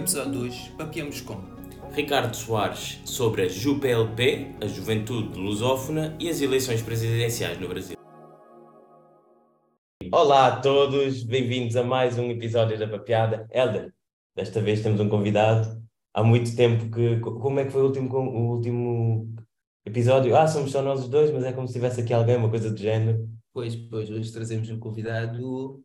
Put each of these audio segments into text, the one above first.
episódio de hoje, papiamos com Ricardo Soares sobre a JUPLP, a Juventude Lusófona e as eleições presidenciais no Brasil. Olá a todos, bem-vindos a mais um episódio da Papeada. Helder, desta vez temos um convidado. Há muito tempo que. Como é que foi o último, o último episódio? Ah, somos só nós os dois, mas é como se tivesse aqui alguém, uma coisa do género. Pois, pois, hoje trazemos um convidado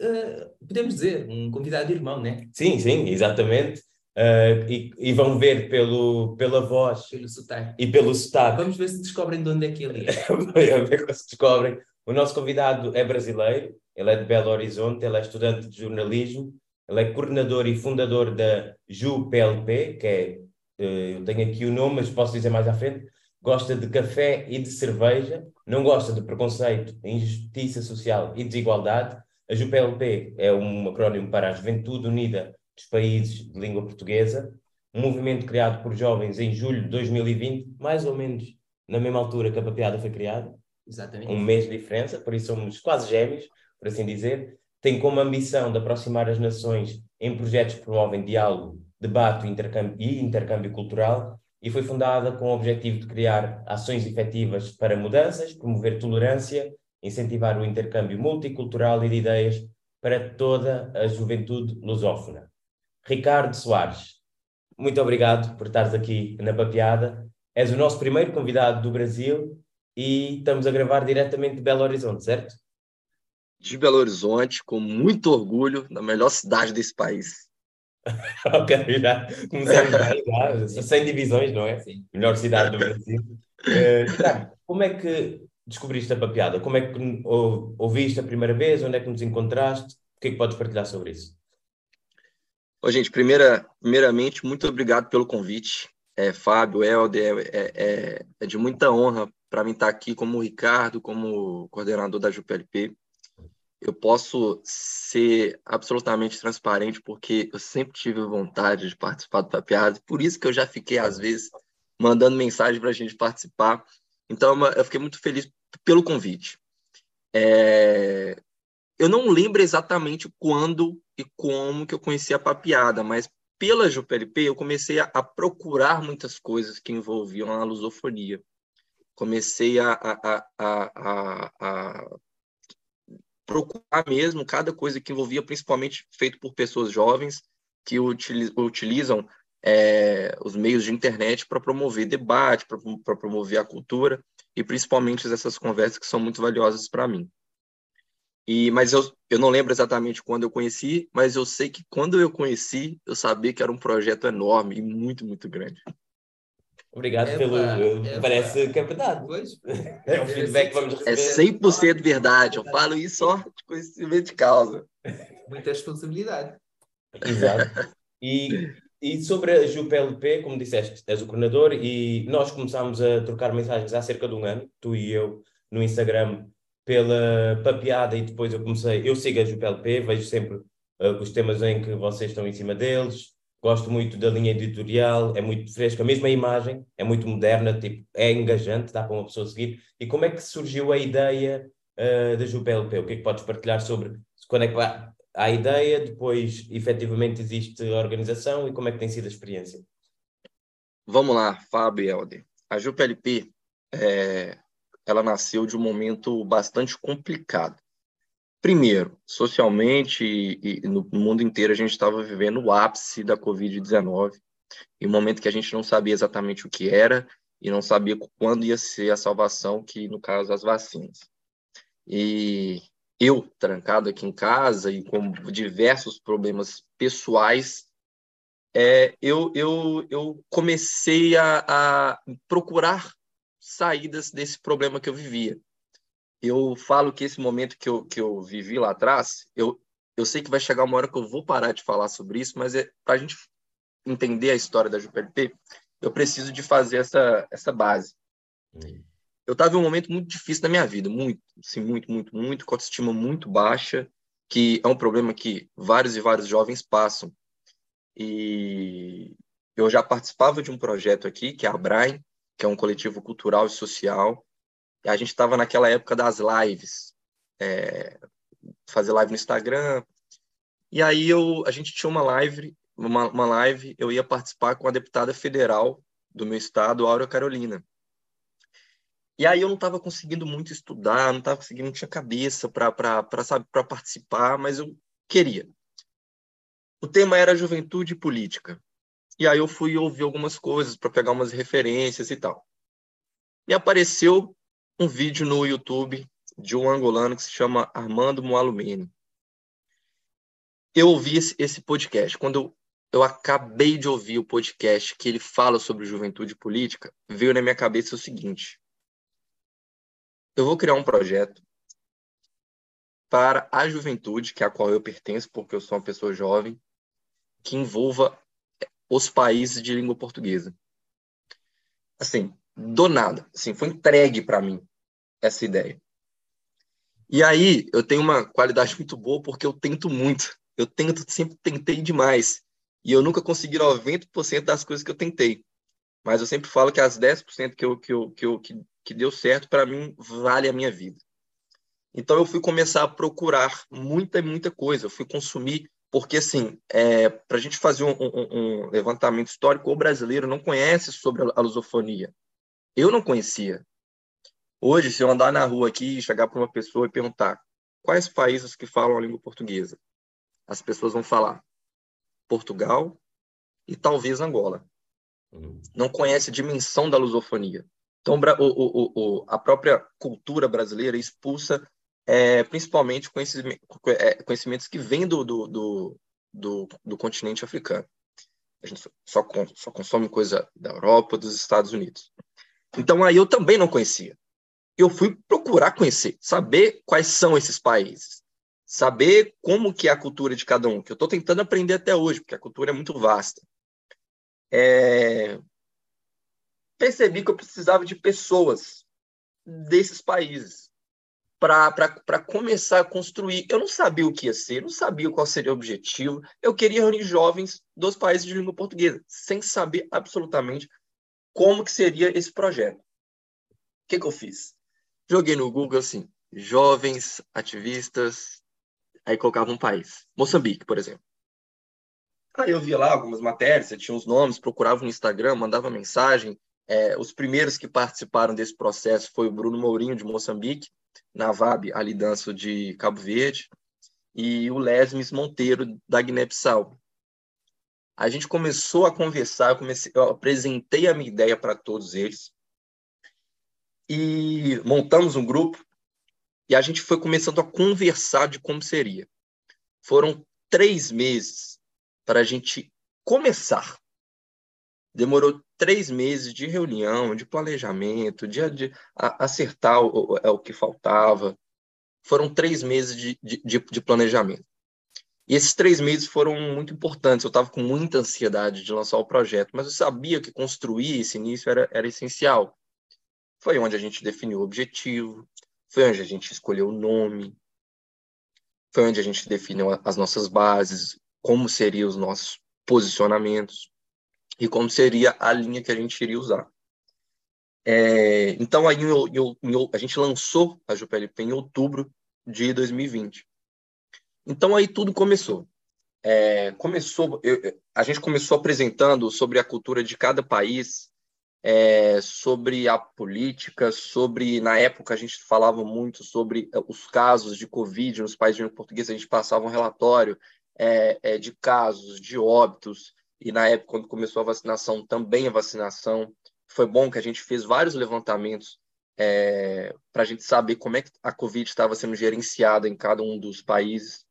uh, podemos dizer, um convidado irmão, né? Sim, sim, exatamente. Uh, e, e, vão ver pelo, pela voz pelo sotaque. e pelo sotaque. Vamos ver se descobrem de onde é que ele é. Vamos ver se descobrem. O nosso convidado é brasileiro, ele é de Belo Horizonte, ele é estudante de jornalismo, ele é coordenador e fundador da JUPLP, que é, uh, eu tenho aqui o nome, mas posso dizer mais à frente, gosta de café e de cerveja, não gosta de preconceito, injustiça social e desigualdade, a JUPLP é um acrónimo para a Juventude Unida dos Países de Língua Portuguesa, um movimento criado por jovens em julho de 2020, mais ou menos na mesma altura que a Papeada foi criada. Exatamente. Um mês de diferença, por isso somos quase gêmeos, por assim dizer. Tem como ambição de aproximar as nações em projetos que promovem diálogo, debate intercâmbio, e intercâmbio cultural e foi fundada com o objetivo de criar ações efetivas para mudanças, promover tolerância incentivar o intercâmbio multicultural e de ideias para toda a juventude lusófona. Ricardo Soares, muito obrigado por estares aqui na Papeada. És o nosso primeiro convidado do Brasil e estamos a gravar diretamente de Belo Horizonte, certo? De Belo Horizonte, com muito orgulho, na melhor cidade desse país. ok, já começamos bem, já, sem divisões, não é? Sim. Melhor cidade do Brasil. Uh, como é que descobriste a papeada? Como é que ouviste a primeira vez? Onde é que nos encontraste? O que é que podes partilhar sobre isso? Ô, gente, primeira, primeiramente, muito obrigado pelo convite. É, Fábio, Helder, é, é, é de muita honra para mim estar aqui como Ricardo, como coordenador da JUPLP. Eu posso ser absolutamente transparente porque eu sempre tive vontade de participar do Papeado, por isso que eu já fiquei, às vezes, mandando mensagem para a gente participar. Então, eu fiquei muito feliz pelo convite. É... Eu não lembro exatamente quando e como que eu conheci a papiada, mas pela JPLP eu comecei a, a procurar muitas coisas que envolviam a lusofonia. Comecei a, a, a, procurar mesmo cada coisa que envolvia, principalmente feito por pessoas jovens que utilizam é, os meios de internet para promover debate, para promover a cultura e principalmente essas conversas que são muito valiosas para mim. E, mas eu, eu não lembro exatamente quando eu conheci, mas eu sei que quando eu conheci, eu sabia que era um projeto enorme e muito, muito grande. Obrigado é pelo. É parece que é verdade. Pois. É um feedback que vamos receber. É 100% verdade. Eu falo isso só de conhecimento de causa. Muita responsabilidade. Exato. E e sobre a JUPLP, como disseste, és o coordenador e nós começámos a trocar mensagens há cerca de um ano, tu e eu, no Instagram, pela papeada e depois eu comecei, eu sigo a JUPLP, vejo sempre uh, os temas em que vocês estão em cima deles, gosto muito da linha editorial, é muito fresca, mesmo a imagem é muito moderna, tipo, é engajante, dá para uma pessoa seguir. E como é que surgiu a ideia uh, da JUPLP? O que é que podes partilhar sobre quando é que vai, há ideia, depois efetivamente existe a organização e como é que tem sido a experiência? Vamos lá, Fábio e Helder. A JUPLP, é, ela nasceu de um momento bastante complicado. Primeiro, socialmente e, e no mundo inteiro a gente estava vivendo o ápice da Covid-19, em um momento que a gente não sabia exatamente o que era e não sabia quando ia ser a salvação, que no caso as vacinas. E eu trancado aqui em casa e com diversos problemas pessoais, é, eu, eu, eu comecei a, a procurar saídas desse problema que eu vivia. Eu falo que esse momento que eu, que eu vivi lá atrás, eu, eu sei que vai chegar uma hora que eu vou parar de falar sobre isso, mas é, para a gente entender a história da JPLP, eu preciso de fazer essa, essa base. Hum eu estava em um momento muito difícil da minha vida, muito, assim, muito, muito, muito, com autoestima muito baixa, que é um problema que vários e vários jovens passam. E eu já participava de um projeto aqui, que é a Brain, que é um coletivo cultural e social. E a gente estava naquela época das lives, é, fazer live no Instagram. E aí eu, a gente tinha uma live, uma, uma live, eu ia participar com a deputada federal do meu estado, Áurea Carolina. E aí eu não estava conseguindo muito estudar, não estava conseguindo, não tinha cabeça para participar, mas eu queria. O tema era juventude e política. E aí eu fui ouvir algumas coisas para pegar umas referências e tal. E apareceu um vídeo no YouTube de um angolano que se chama Armando Moalumene. Eu ouvi esse, esse podcast. Quando eu, eu acabei de ouvir o podcast que ele fala sobre juventude política, veio na minha cabeça o seguinte: eu vou criar um projeto para a juventude, que é a qual eu pertenço, porque eu sou uma pessoa jovem, que envolva os países de língua portuguesa. Assim, do nada, assim, foi entregue para mim essa ideia. E aí, eu tenho uma qualidade muito boa porque eu tento muito. Eu tento, sempre tentei demais. E eu nunca consegui 90% das coisas que eu tentei. Mas eu sempre falo que as 10% que, eu, que, eu, que, eu, que, que deu certo, para mim, vale a minha vida. Então, eu fui começar a procurar muita, muita coisa. Eu fui consumir, porque, assim, é, para a gente fazer um, um, um, levantamento histórico, o brasileiro não conhece sobre a lusofonia. Eu não conhecia. Hoje, se eu andar na rua aqui e chegar para uma pessoa e perguntar quais países que falam a língua portuguesa, as pessoas vão falar Portugal e talvez Angola. Uhum. Não conhece a dimensão da lusofonia. Então, o, o, a própria cultura brasileira expulsa é, principalmente é, conhecimentos que vêm do, do, do, do, do continente africano. A gente só, só consome coisa da Europa, dos Estados Unidos. Então, aí eu também não conhecia eu fui procurar conhecer, saber quais são esses países, saber como que é a cultura de cada um, que eu estou tentando aprender até hoje, porque a cultura é muito vasta. É... Percebi que eu precisava de pessoas desses países para começar a construir. Eu não sabia o que ia ser, não sabia qual seria o objetivo. Eu queria reunir jovens dos países de língua portuguesa, sem saber absolutamente como que seria esse projeto. O que, que eu fiz? Joguei no Google assim, jovens ativistas, aí colocava um país, Moçambique, por exemplo. Aí eu via lá algumas matérias, tinha os nomes, procurava no Instagram, mandava mensagem. É, os primeiros que participaram desse processo foi o Bruno Mourinho, de Moçambique, na VAB, ali danço de Cabo Verde, e o Lesmes Monteiro, da Guiné-Bissau. A gente começou a conversar, eu, comecei, eu apresentei a minha ideia para todos eles e montamos um grupo e a gente foi começando a conversar de como seria. Foram três meses para a gente começar. Demorou três meses de reunião, de planejamento, de, de acertar o, o, é o, que faltava. Foram três meses de, de, de planejamento. E esses três meses foram muito importantes. Eu estava com muita ansiedade de lançar o projeto, mas eu sabia que construir esse início era, era essencial. Foi onde a gente definiu o objetivo, foi onde a gente escolheu o nome, foi onde a gente definiu as nossas bases, como seriam os nossos posicionamentos e como seria a linha que a gente iria usar. É, então, aí eu, a gente lançou a JPLP em outubro de 2020. Então, aí tudo começou. É, começou a gente começou apresentando sobre a cultura de cada país, é, sobre a política, sobre na época a gente falava muito sobre é, os casos de Covid nos países de português, a gente passava um relatório é, é, de casos, de óbitos, e na época, quando começou a vacinação, também a vacinação. Foi bom que a gente fez vários levantamentos é, para a gente saber como é que a Covid estava sendo gerenciada em cada um dos países.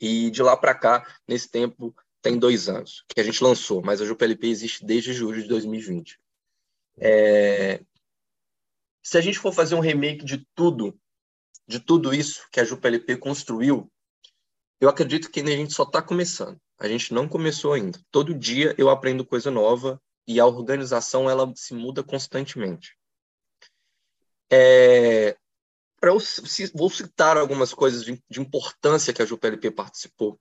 E de lá para cá, nesse tempo, tem dois anos que a gente lançou, mas a JPLP existe desde julho de 2020. É... Se a gente for fazer um remake de tudo, de tudo isso que a JPLP construiu, eu acredito que a gente só está começando. A gente não começou ainda. Todo dia eu aprendo coisa nova e a organização ela se muda constantemente. É... Eu vou citar algumas coisas de, de importância que a JPLP participou.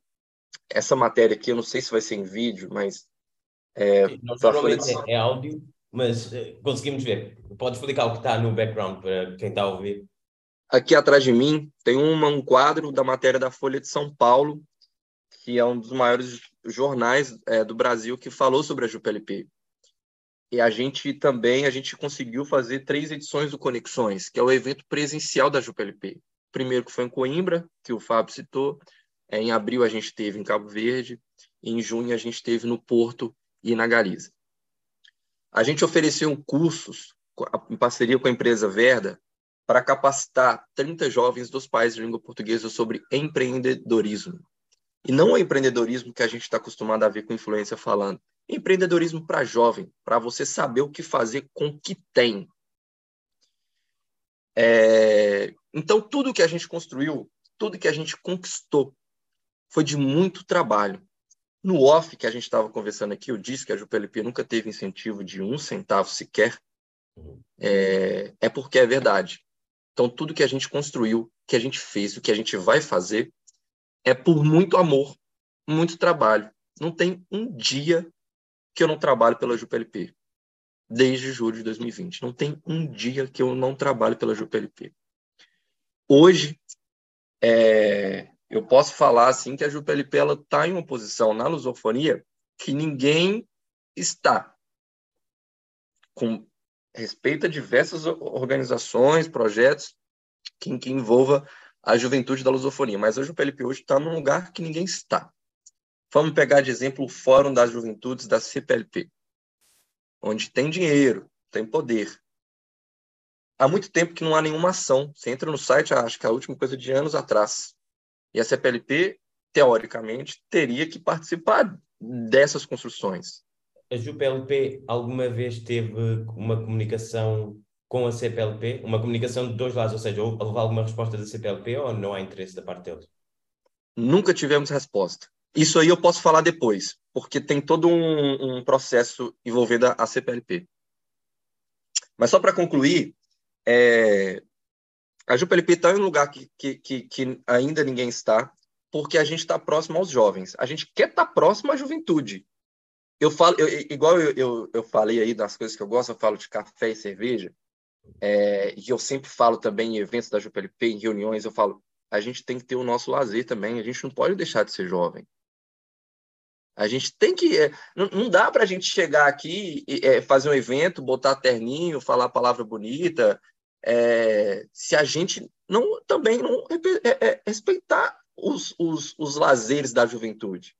Essa matéria aqui, eu não sei se vai ser em vídeo, mas é, é, é áudio, mas uh, conseguimos ver. Pode explicar o que está no background para quem está a ouvir? Aqui atrás de mim tem uma, um quadro da matéria da Folha de São Paulo, que é um dos maiores jornais é, do Brasil que falou sobre a JupLP. E a gente também a gente conseguiu fazer três edições do Conexões, que é o evento presencial da JupLP. O primeiro que foi em Coimbra, que o Fábio citou. É, em abril a gente teve em Cabo Verde. Em junho a gente teve no Porto e na Galiza. A gente ofereceu cursos em parceria com a empresa Verda para capacitar 30 jovens dos países de língua portuguesa sobre empreendedorismo. E não o empreendedorismo que a gente está acostumado a ver com influência falando. Empreendedorismo para jovem, para você saber o que fazer com o que tem. É... Então, tudo que a gente construiu, tudo que a gente conquistou, foi de muito trabalho. No off que a gente estava conversando aqui, eu disse que a JupLP nunca teve incentivo de um centavo sequer. Uhum. É, é porque é verdade. Então, tudo que a gente construiu, que a gente fez, o que a gente vai fazer, é por muito amor, muito trabalho. Não tem um dia que eu não trabalho pela JupLP, desde julho de 2020. Não tem um dia que eu não trabalho pela JupLP. Hoje, é, eu posso falar assim que a JupLP está em uma posição na lusofonia que ninguém está. Com respeito a diversas organizações, projetos que, que envolva a juventude da lusofonia. Mas hoje o PLP hoje está num lugar que ninguém está. Vamos pegar de exemplo o Fórum das Juventudes da CPLP, onde tem dinheiro, tem poder. Há muito tempo que não há nenhuma ação. Você entra no site, acho que é a última coisa de anos atrás. E a CPLP, teoricamente, teria que participar dessas construções a JUPLP alguma vez teve uma comunicação com a CPLP? Uma comunicação de dois lados, ou seja, houve alguma resposta da CPLP ou não há interesse da parte deles? Nunca tivemos resposta. Isso aí eu posso falar depois, porque tem todo um, um processo envolvendo a CPLP. Mas só para concluir, é... a JUPLP está em um lugar que, que, que, ainda ninguém está, porque a gente está próximo aos jovens. A gente quer estar tá próximo à juventude eu falo, eu, igual eu, eu, eu, falei aí das coisas que eu gosto, eu falo de café e cerveja, é, e eu sempre falo também em eventos da JPLP, em reuniões, eu falo, a gente tem que ter o nosso lazer também, a gente não pode deixar de ser jovem. A gente tem que. É, não, não, dá para a gente chegar aqui e é, fazer um evento, botar terninho, falar palavra bonita, é, se a gente não também não é, é, respeitar os, os, os lazeres da juventude.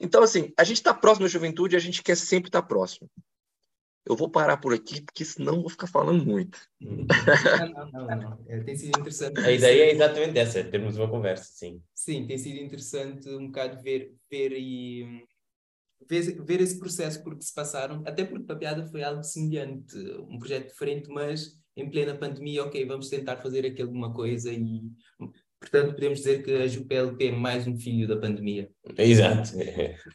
Então, assim, a gente está próximo da juventude e a gente quer sempre estar tá próximo. Eu vou parar por aqui, porque senão eu vou ficar falando muito. Não, não, não. não. É, tem sido interessante. A ideia é exatamente essa, termos uma conversa, sim. Sim, tem sido interessante um bocado ver, ver e ver, ver esse processo por que se passaram, até porque Papeada foi algo semelhante, um projeto diferente, mas em plena pandemia, ok, vamos tentar fazer aqui alguma coisa e Portanto, podemos dizer que a JupLP é mais um filho da pandemia. Exato.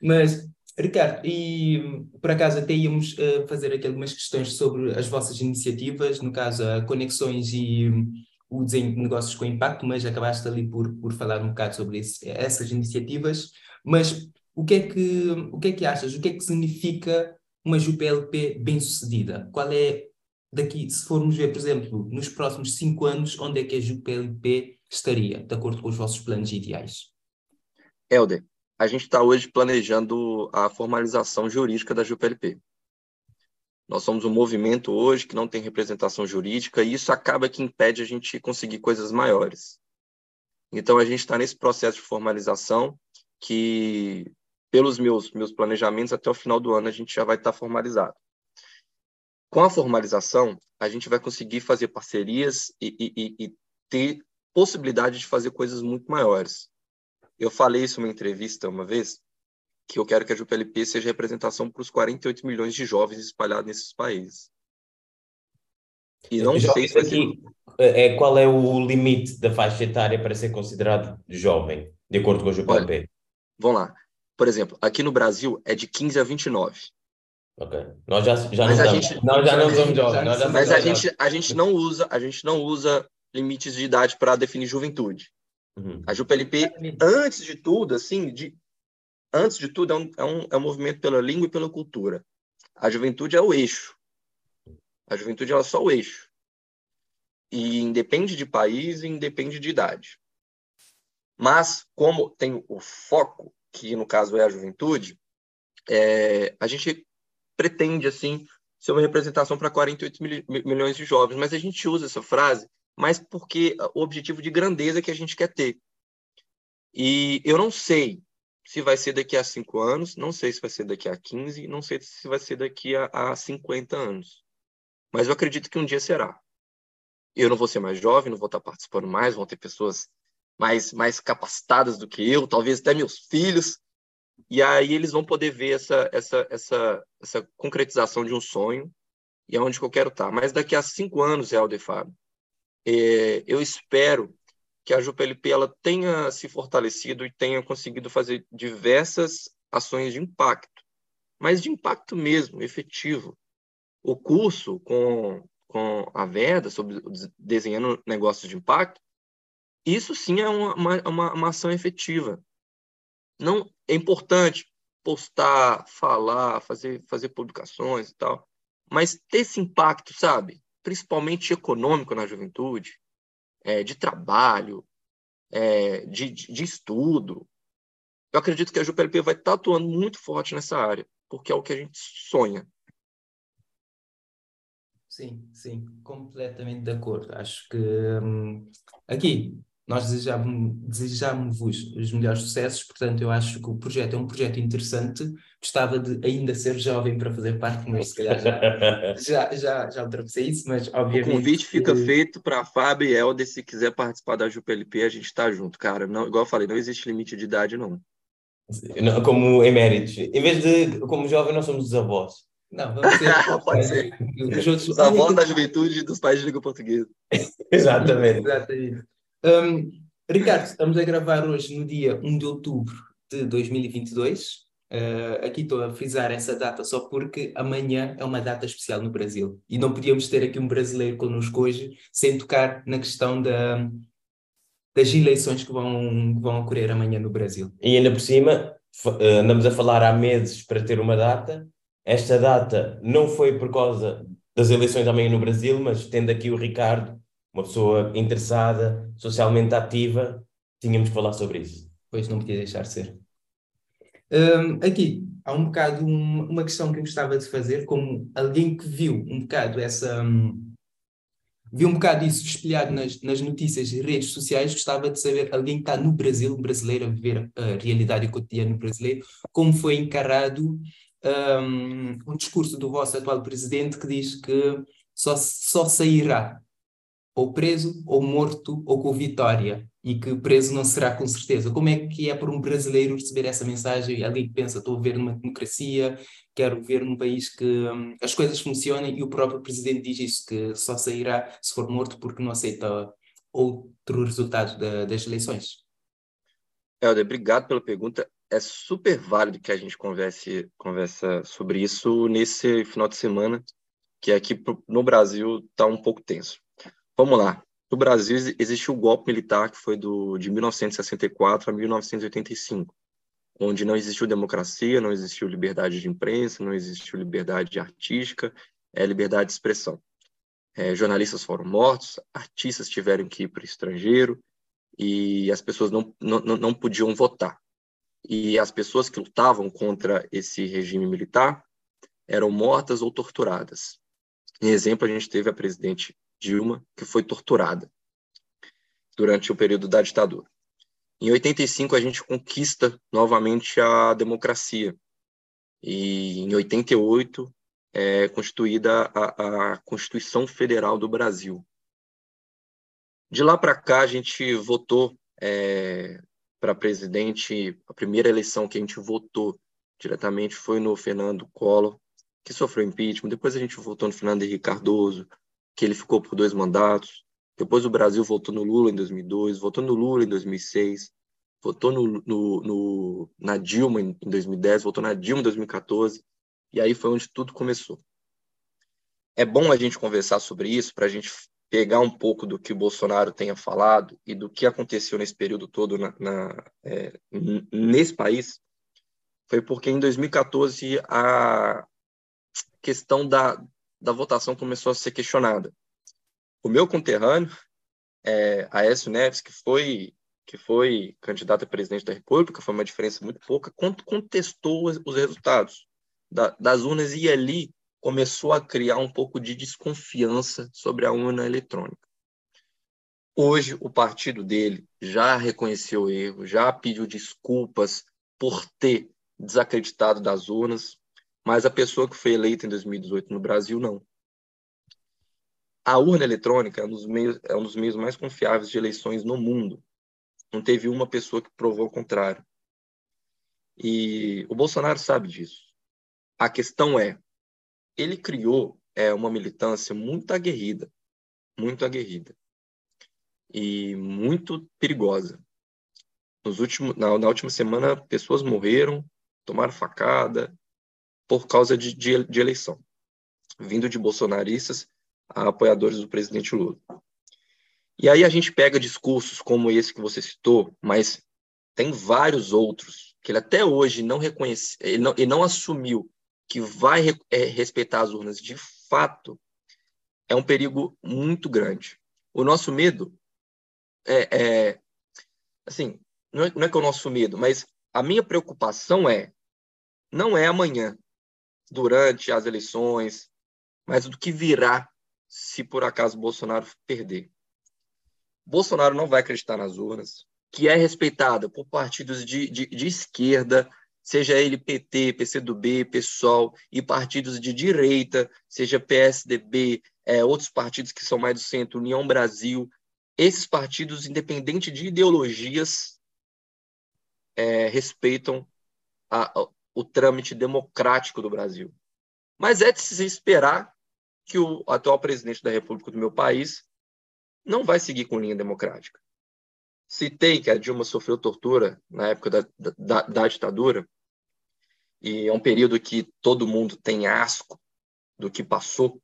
Mas, Ricardo, e por acaso até íamos uh, fazer aqui algumas questões sobre as vossas iniciativas, no caso, a conexões e um, o desenho de negócios com impacto, mas acabaste ali por, por falar um bocado sobre esse, essas iniciativas. Mas o que, é que, o que é que achas? O que é que significa uma JupLP bem-sucedida? Qual é, daqui, se formos ver, por exemplo, nos próximos cinco anos, onde é que a JupLP estaria, de acordo com os vossos planos ideais? Helder, a gente está hoje planejando a formalização jurídica da JUPLP. Nós somos um movimento hoje que não tem representação jurídica e isso acaba que impede a gente conseguir coisas maiores. Então, a gente está nesse processo de formalização que, pelos meus, meus planejamentos, até o final do ano a gente já vai estar tá formalizado. Com a formalização, a gente vai conseguir fazer parcerias e, e, e ter possibilidade de fazer coisas muito maiores. Eu falei isso numa entrevista uma vez, que eu quero que a JupLP seja representação para os 48 milhões de jovens espalhados nesses países. E não sei se aqui, é, qual é o limite da faixa etária para ser considerado jovem, de acordo com a JupLP? Olha, vamos lá. Por exemplo, aqui no Brasil é de 15 a 29. Ok. Nós já, já não, gente, nós já não somos jovens. Mas a gente, a gente não usa, a gente não usa limites de idade para definir juventude. Uhum. A JupLP, antes de tudo, assim, de, antes de tudo, é um, é, um, é um movimento pela língua e pela cultura. A juventude é o eixo. A juventude é só o eixo. E independe de país e independe de idade. Mas, como tem o foco, que no caso é a juventude, é, a gente pretende assim ser uma representação para 48 mil, milhões de jovens, mas a gente usa essa frase mais porque o objetivo de grandeza que a gente quer ter. E eu não sei se vai ser daqui a cinco anos, não sei se vai ser daqui a 15, não sei se vai ser daqui a, a 50 anos. Mas eu acredito que um dia será. Eu não vou ser mais jovem, não vou estar participando mais, vão ter pessoas mais, mais capacitadas do que eu, talvez até meus filhos. E aí eles vão poder ver essa, essa, essa, essa concretização de um sonho e aonde que eu quero estar. Mas daqui a cinco anos, Helder Fábio, é, eu espero que a JupLP ela tenha se fortalecido e tenha conseguido fazer diversas ações de impacto, mas de impacto mesmo, efetivo. O curso com, com a Verda sobre desenhando negócios de impacto, isso sim é uma, uma, uma ação efetiva. Não é importante postar, falar, fazer, fazer publicações e tal, mas ter esse impacto, sabe? Principalmente econômico na juventude, é, de trabalho, é, de, de, estudo. Eu acredito que a JupLP vai estar atuando muito forte nessa área, porque é o que a gente sonha. Sim, sim, completamente de acordo. Acho que hum, aqui nós desejamos, desejamos os melhores sucessos, portanto, eu acho que o projeto é um projeto interessante. Gostava de ainda ser jovem para fazer parte, mas se calhar já, já, já, já ultrapassei isso, mas obviamente. O convite fica que... feito para a Fábio e Helder, se quiser participar da JupLP, a gente está junto, cara. Não, igual eu falei, não existe limite de idade, não. Como eméritos. Em vez de, como jovem, nós somos os avós. Não, vamos ser. Pode ser. Os avós da juventude dos pais de língua portuguesa. Exatamente. Exatamente. Um, Ricardo, estamos a gravar hoje no dia 1 de outubro de 2022. Uh, ah, aqui estou a frisar essa data só porque amanhã é uma data especial no Brasil e não podíamos ter aqui um brasileiro connosco hoje sem tocar na questão da, das eleições que vão, que vão ocorrer amanhã no Brasil. E ainda por cima, ah, andamos a falar há meses para ter uma data. Esta data não foi por causa das eleições amanhã no Brasil, mas tendo aqui o Ricardo, uma pessoa interessada, socialmente ativa, tínhamos que falar sobre isso. Pois não podia deixar de ser. Um, aqui há um bocado um, uma questão que eu gostava de fazer, como alguém que viu um bocado essa. Um, viu um bocado isso espelhado nas, nas notícias e redes sociais, gostava de saber, alguém que está no Brasil, um brasileiro, a viver a realidade cotidiana brasileira, como foi encarado um, um discurso do vosso atual presidente que diz que só, só sairá ou preso, ou morto, ou com vitória, e que preso não será com certeza. Como é que é para um brasileiro receber essa mensagem? Alguém que pensa, estou a ver numa democracia, quero ver num país que hum, as coisas funcionem, e o próprio presidente diz isso, que só sairá se for morto porque não aceita outro resultado da, das eleições. Helder, obrigado pela pergunta. É super válido que a gente converse, conversa sobre isso nesse final de semana, que aqui no Brasil está um pouco tenso. Vamos lá. No Brasil existiu o golpe militar que foi do, de 1964 a 1985, onde não existiu democracia, não existiu liberdade de imprensa, não existiu liberdade artística, é, liberdade de expressão. É, jornalistas foram mortos, artistas tiveram que ir para o estrangeiro e as pessoas não, não, não podiam votar. E as pessoas que lutavam contra esse regime militar eram mortas ou torturadas. Em exemplo, a gente teve a presidente Dilma, que foi torturada durante o período da ditadura. Em 85, a gente conquista novamente a democracia. E em 88, é constituída a, a Constituição Federal do Brasil. De lá para cá, a gente votou é, para presidente. A primeira eleição que a gente votou diretamente foi no Fernando Collor, que sofreu impeachment. Depois a gente votou no Fernando Henrique Cardoso, que ele ficou por dois mandatos. Depois o Brasil votou no Lula em 2002, votou no Lula em 2006, votou no, no, no, na Dilma em 2010, votou na Dilma em 2014, e aí foi onde tudo começou. É bom a gente conversar sobre isso para a gente pegar um pouco do que o Bolsonaro tenha falado e do que aconteceu nesse período todo na, na é, nesse país. Foi porque em 2014 a questão da, da votação começou a ser questionada. O meu conterrâneo, é, Aécio Neves, que foi que foi candidato a presidente da República, foi uma diferença muito pouca, contestou os resultados das urnas e ali começou a criar um pouco de desconfiança sobre a urna eletrônica. Hoje, o partido dele já reconheceu o erro, já pediu desculpas por ter desacreditado das urnas, mas a pessoa que foi eleita em 2018 no Brasil, não. A urna eletrônica é um dos meios, é um dos meios mais confiáveis de eleições no mundo. Não teve uma pessoa que provou o contrário. E o Bolsonaro sabe disso. A questão é, ele criou é, uma militância muito aguerrida, muito aguerrida e muito perigosa. Nos últimos, na, na última semana, pessoas morreram, tomaram facada por causa de, de, de eleição, vindo de bolsonaristas a apoiadores do presidente Lula. E aí a gente pega discursos como esse que você citou, mas tem vários outros que ele até hoje não reconhece, ele não, ele não assumiu que vai é, respeitar as urnas de fato, é um perigo muito grande. O nosso medo é, é assim, não é, não é que é o nosso medo, mas a minha preocupação é não é amanhã, durante as eleições, mas do que virá se por acaso Bolsonaro perder. Bolsonaro não vai acreditar nas urnas, que é respeitada por partidos de, de, de esquerda, seja ele PT, PCdoB, PSOL, e partidos de direita, seja PSDB, é, outros partidos que são mais do centro, União Brasil, esses partidos, independente de ideologias, é, respeitam a, o trâmite democrático do Brasil. Mas é de se esperar que o atual presidente da República do meu país não vai seguir com linha democrática. Citei que a Dilma sofreu tortura na época da, da, da ditadura, e é um período que todo mundo tem asco do que passou,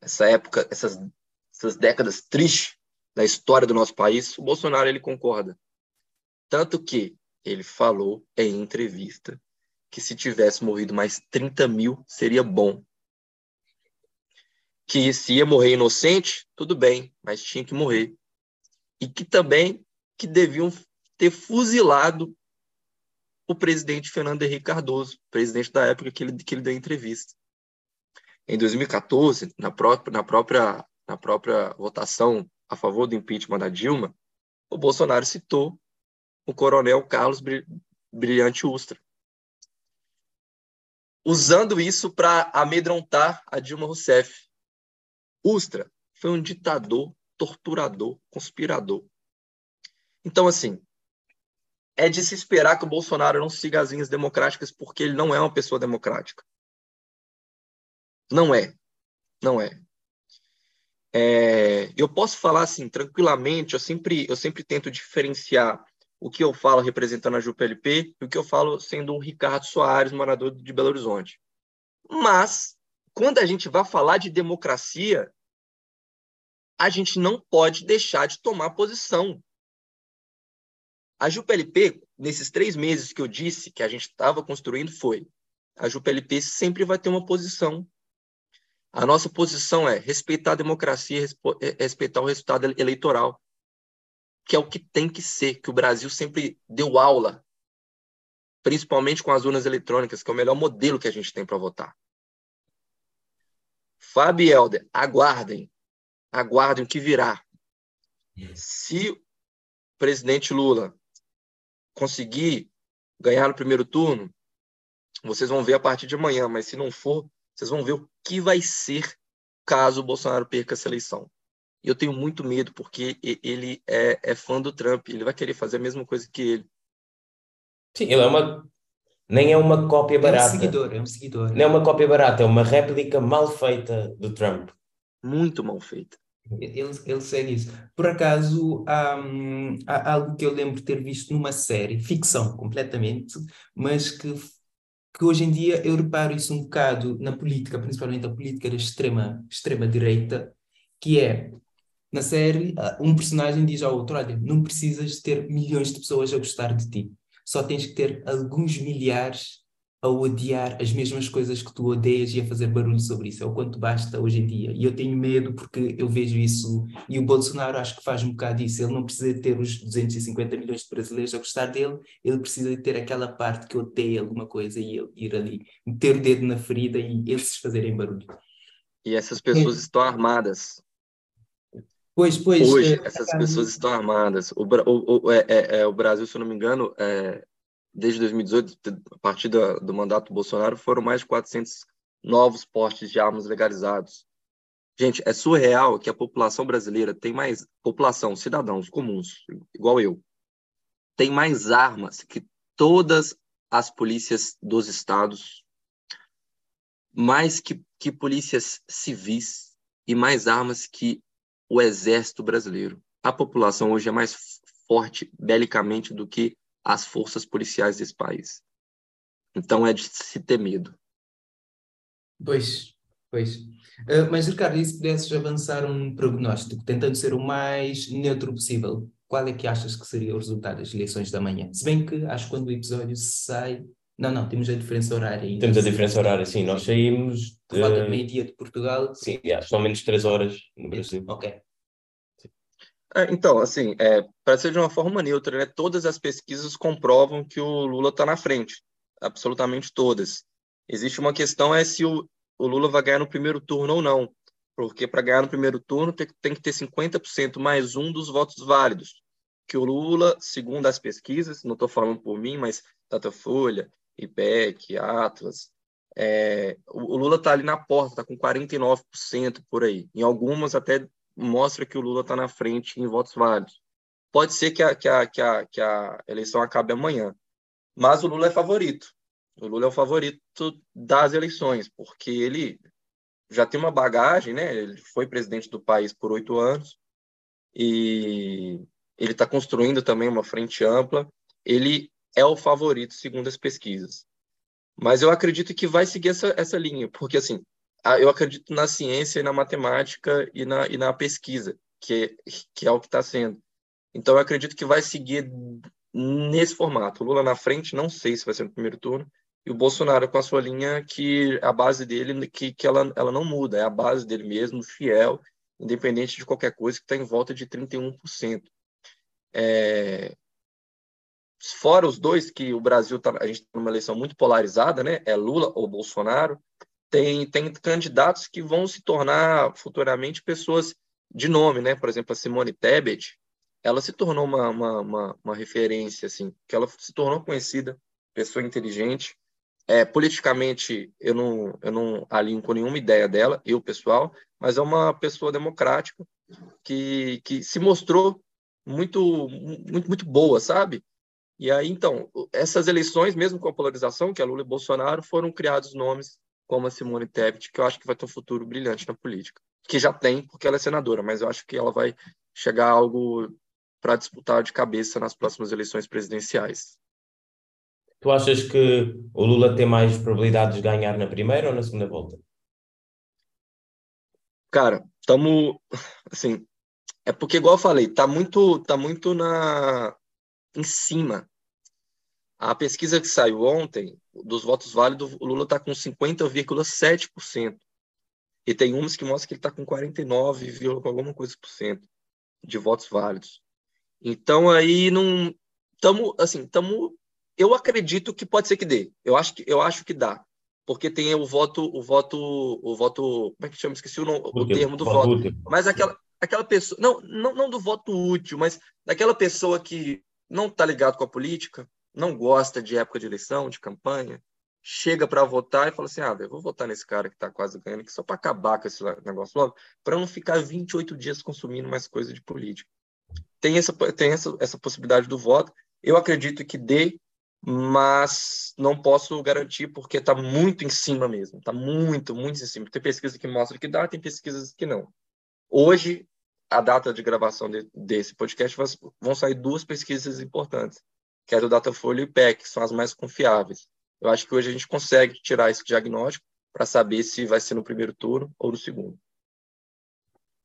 essa época, essas, essas décadas tristes da história do nosso país, o Bolsonaro ele concorda. Tanto que ele falou em entrevista que se tivesse morrido mais 30 mil seria bom que se ia morrer inocente, tudo bem, mas tinha que morrer. E que também que deviam ter fuzilado o presidente Fernando Henrique Cardoso, presidente da época que ele, que ele deu entrevista. Em 2014, na própria, na, própria, na própria votação a favor do impeachment da Dilma, o Bolsonaro citou o coronel Carlos Brilhante Ustra, usando isso para amedrontar a Dilma Rousseff. Ustra foi um ditador, torturador, conspirador. Então, assim, é de se esperar que o Bolsonaro não siga as linhas democráticas porque ele não é uma pessoa democrática. Não é. Não é. é. eu posso falar assim tranquilamente, eu sempre, eu sempre tento diferenciar o que eu falo representando a JUPLP e o que eu falo sendo um Ricardo Soares, morador de Belo Horizonte. Mas, quando a gente vai falar de democracia, a gente não pode deixar de tomar posição. A JUPLP, nesses três meses que eu disse que a gente estava construindo, foi a JUPLP sempre vai ter uma posição. A nossa posição é respeitar a democracia, é, respeitar o resultado eleitoral, que é o que tem que ser, que o Brasil sempre deu aula, principalmente com as urnas eletrônicas, que é o melhor modelo que a gente tem para votar. Fábio e Helder, aguardem aguardem o que virá. Se o presidente Lula conseguir ganhar no primeiro turno, vocês vão ver a partir de amanhã, mas se não for, vocês vão ver o que vai ser caso o Bolsonaro perca essa eleição. E eu tenho muito medo, porque ele é, é fã do Trump, ele vai querer fazer a mesma coisa que ele. Sim, ele é uma. Nem é uma cópia barata. É um seguidor, é um seguidor. Não é uma cópia barata, é uma réplica mal feita do Trump. Muito mal feita. Ele, ele segue isso. Por acaso, há, hum, há, algo que eu lembro de ter visto numa série, ficção completamente, mas que, que hoje em dia eu reparo isso um bocado na política, principalmente a política da extrema, extrema direita, que é, na série, ah, um personagem diz ao outro, olha, não precisas ter milhões de pessoas a gostar de ti, só tens que ter alguns milhares a odiar as mesmas coisas que tu odeias e a fazer barulho sobre isso. É o quanto basta hoje em dia. E eu tenho medo porque eu vejo isso. E o Bolsonaro acho que faz um bocado isso. Ele não precisa ter os 250 milhões de brasileiros a gostar dele, ele precisa ter aquela parte que odeia alguma coisa e ele ir ali, meter o dedo na ferida e esses fazerem barulho. E essas pessoas é. estão armadas. Pois, pois. Hoje, é, essas pessoas estão armadas. O, o, o, é, é, é, o Brasil, se eu não me engano, é, desde 2018, a partir do, do mandato do Bolsonaro, foram mais de 400 novos portes de armas legalizados. Gente, é surreal que a população brasileira tem mais população, cidadãos comuns, igual eu, tem mais armas que todas as polícias dos estados, mais que, que polícias civis e mais armas que o exército brasileiro. A população hoje é mais forte belicamente do que as forças policiais desse país. Então é de se ter medo. Pois, pois. Uh, mas, Ricardo, e se pudesses avançar um prognóstico, tentando ser o mais neutro possível, qual é que achas que seria o resultado das eleições da manhã? Se bem que acho que quando o episódio sai. Não, não, temos a diferença horária ainda. Temos a diferença horária, sim. Nós saímos. De... Por volta meio-dia de Portugal. Sim, yeah, são menos três horas no Brasil. Ok. É, então, assim, é, para ser de uma forma neutra, né, todas as pesquisas comprovam que o Lula está na frente, absolutamente todas. Existe uma questão é se o, o Lula vai ganhar no primeiro turno ou não, porque para ganhar no primeiro turno tem, tem que ter 50% mais um dos votos válidos, que o Lula, segundo as pesquisas, não estou falando por mim, mas Datafolha, IPEC, Atlas, é, o, Lula está ali na porta, está com 49% por aí, em algumas até mostra que o Lula está na frente em votos válidos. Pode ser que a, que, a, que, a, que a eleição acabe amanhã, mas o Lula é favorito. O Lula é o favorito das eleições, porque ele já tem uma bagagem, né? Ele foi presidente do país por oito anos e ele está construindo também uma frente ampla. Ele é o favorito, segundo as pesquisas. Mas eu acredito que vai seguir essa, essa linha, porque assim, eu acredito na ciência e na matemática e na, e na pesquisa, que, que é o que está sendo. Então, eu acredito que vai seguir nesse formato. O Lula na frente, não sei se vai ser no primeiro turno, e o Bolsonaro com a sua linha que a base dele, que, que ela, ela não muda, é a base dele mesmo, fiel, independente de qualquer coisa, que está em volta de 31%. É... Fora os dois, que o Brasil, tá, a gente está numa eleição muito polarizada, né? é Lula ou Bolsonaro, tem, tem candidatos que vão se tornar futuramente pessoas de nome, né? Por exemplo, a Simone Tebet, ela se tornou uma, uma, uma, uma referência, assim, que ela se tornou conhecida, pessoa inteligente. É, politicamente, eu não, eu não alinho com nenhuma ideia dela, eu, pessoal, mas é uma pessoa democrática que, que se mostrou muito, muito, muito boa, sabe? E aí, então, essas eleições, mesmo com a polarização, que é Lula e Bolsonaro, foram criados nomes como a Simone Tebet, que eu acho que vai ter um futuro brilhante na política. Que já tem, porque ela é senadora, mas eu acho que ela vai chegar a algo para disputar de cabeça nas próximas eleições presidenciais. Tu achas que o Lula tem mais probabilidades de ganhar na primeira ou na segunda volta? Cara, estamos assim, é porque igual eu falei, tá muito tá muito na em cima a pesquisa que saiu ontem, dos votos válidos, o Lula está com 50,7%. E tem umas que mostram que ele está com 49, alguma coisa por cento de votos válidos. Então aí não estamos assim, estamos eu acredito que pode ser que dê. Eu acho que eu acho que dá. Porque tem o voto, o voto, o voto, como é que chama? Esqueci o, nome, o termo do voto. Útil. Mas aquela aquela pessoa, não, não não do voto útil, mas daquela pessoa que não está ligado com a política, não gosta de época de eleição, de campanha, chega para votar e fala assim: ah, eu vou votar nesse cara que está quase ganhando aqui só para acabar com esse negócio logo, para não ficar 28 dias consumindo mais coisa de política. Tem essa, tem essa, essa possibilidade do voto. Eu acredito que dê, mas não posso garantir porque está muito em cima mesmo. Está muito, muito em cima. Tem pesquisa que mostra que dá, tem pesquisas que não. Hoje, a data de gravação de, desse podcast, vão sair duas pesquisas importantes que é do Datafolha e IPEC, que são as mais confiáveis. Eu acho que hoje a gente consegue tirar esse diagnóstico para saber se vai ser no primeiro turno ou no segundo.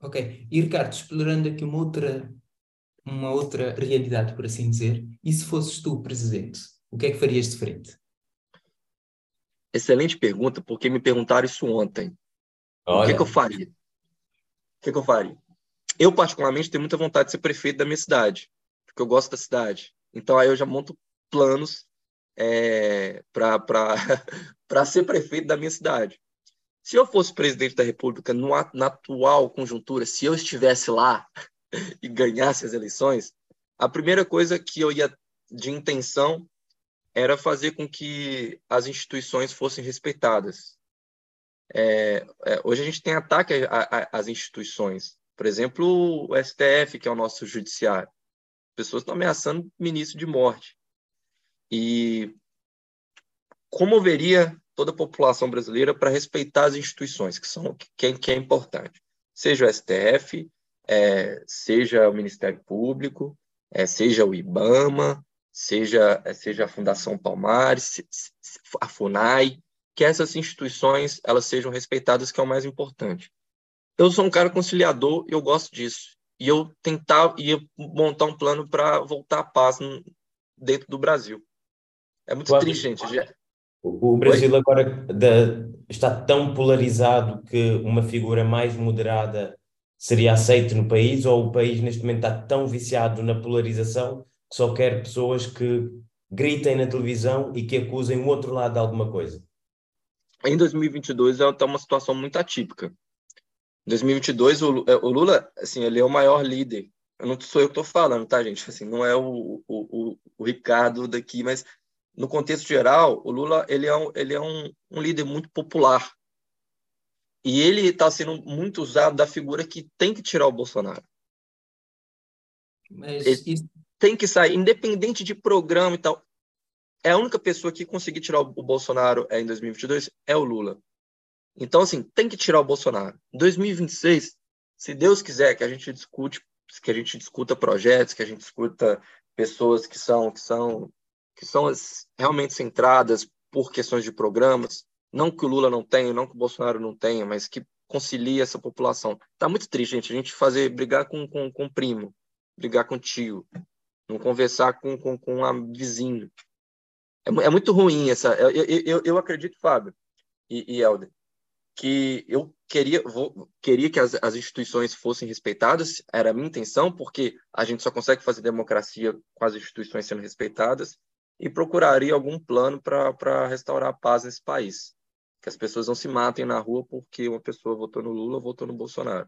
Ok. E Ricardo, explorando aqui uma outra, uma outra realidade, por assim dizer, e se fosses tu presidente, o que é que farias de frente? excelente pergunta, porque me perguntaram isso ontem. Olha. O que, que eu faria? O que, que eu faria? Eu, particularmente, tenho muita vontade de ser prefeito da minha cidade, porque eu gosto da cidade. Então, aí eu já monto planos é, para ser prefeito da minha cidade. Se eu fosse presidente da República no, na atual conjuntura, se eu estivesse lá e ganhasse as eleições, a primeira coisa que eu ia de intenção era fazer com que as instituições fossem respeitadas. É, é, hoje a gente tem ataque às instituições. Por exemplo, o STF, que é o nosso judiciário. Pessoas estão ameaçando ministro de morte. E como veria toda a população brasileira para respeitar as instituições, que são que, é, que é importante. Seja o STF, é, seja o Ministério Público, é, seja o IBAMA, seja, é, seja a Fundação Palmares, a FUNAI, que essas instituições elas sejam respeitadas, que é o mais importante. Eu sou um cara conciliador e eu gosto disso. E eu tentar ia montar um plano para voltar à paz dentro do Brasil. É muito claro. triste, gente. O, o Brasil Oi? agora está tão polarizado que uma figura mais moderada seria aceita no país, ou o país neste momento está tão viciado na polarização que só quer pessoas que gritem na televisão e que acusem o outro lado de alguma coisa? Em 2022 está uma situação muito atípica. Em 2022 o, é, o Lula, assim, ele é o maior líder. Eu não sou eu que estou falando, tá, gente? Assim, não é o, o, o Ricardo daqui, mas no contexto geral, o Lula ele é um, ele é um, um líder muito popular. E ele está sendo muito usado da figura que tem que tirar o Bolsonaro. Mas isso... tem que sair, independente de programa e tal. É a única pessoa que conseguir tirar o Bolsonaro é, em 2022 é o Lula. Então, assim, tem que tirar o Bolsonaro. Em 2026, se Deus quiser que a gente discute, que a gente discuta projetos, que a gente discuta pessoas que são que são que são realmente centradas por questões de programas, não que o Lula não tenha, não que o Bolsonaro não tenha, mas que concilia essa população. Tá muito triste, gente, a gente fazer brigar com com, com primo, brigar com tio, não conversar com com, com um vizinho. É, é, muito ruim essa. Eu, eu, eu acredito, Fábio e, e Helder, que eu queria, vou, queria que as, as instituições fossem respeitadas, era a minha intenção, porque a gente só consegue fazer democracia com as instituições sendo respeitadas, e procuraria algum plano para restaurar a paz nesse país. Que as pessoas não se matem na rua porque uma pessoa votou no Lula ou votou no Bolsonaro.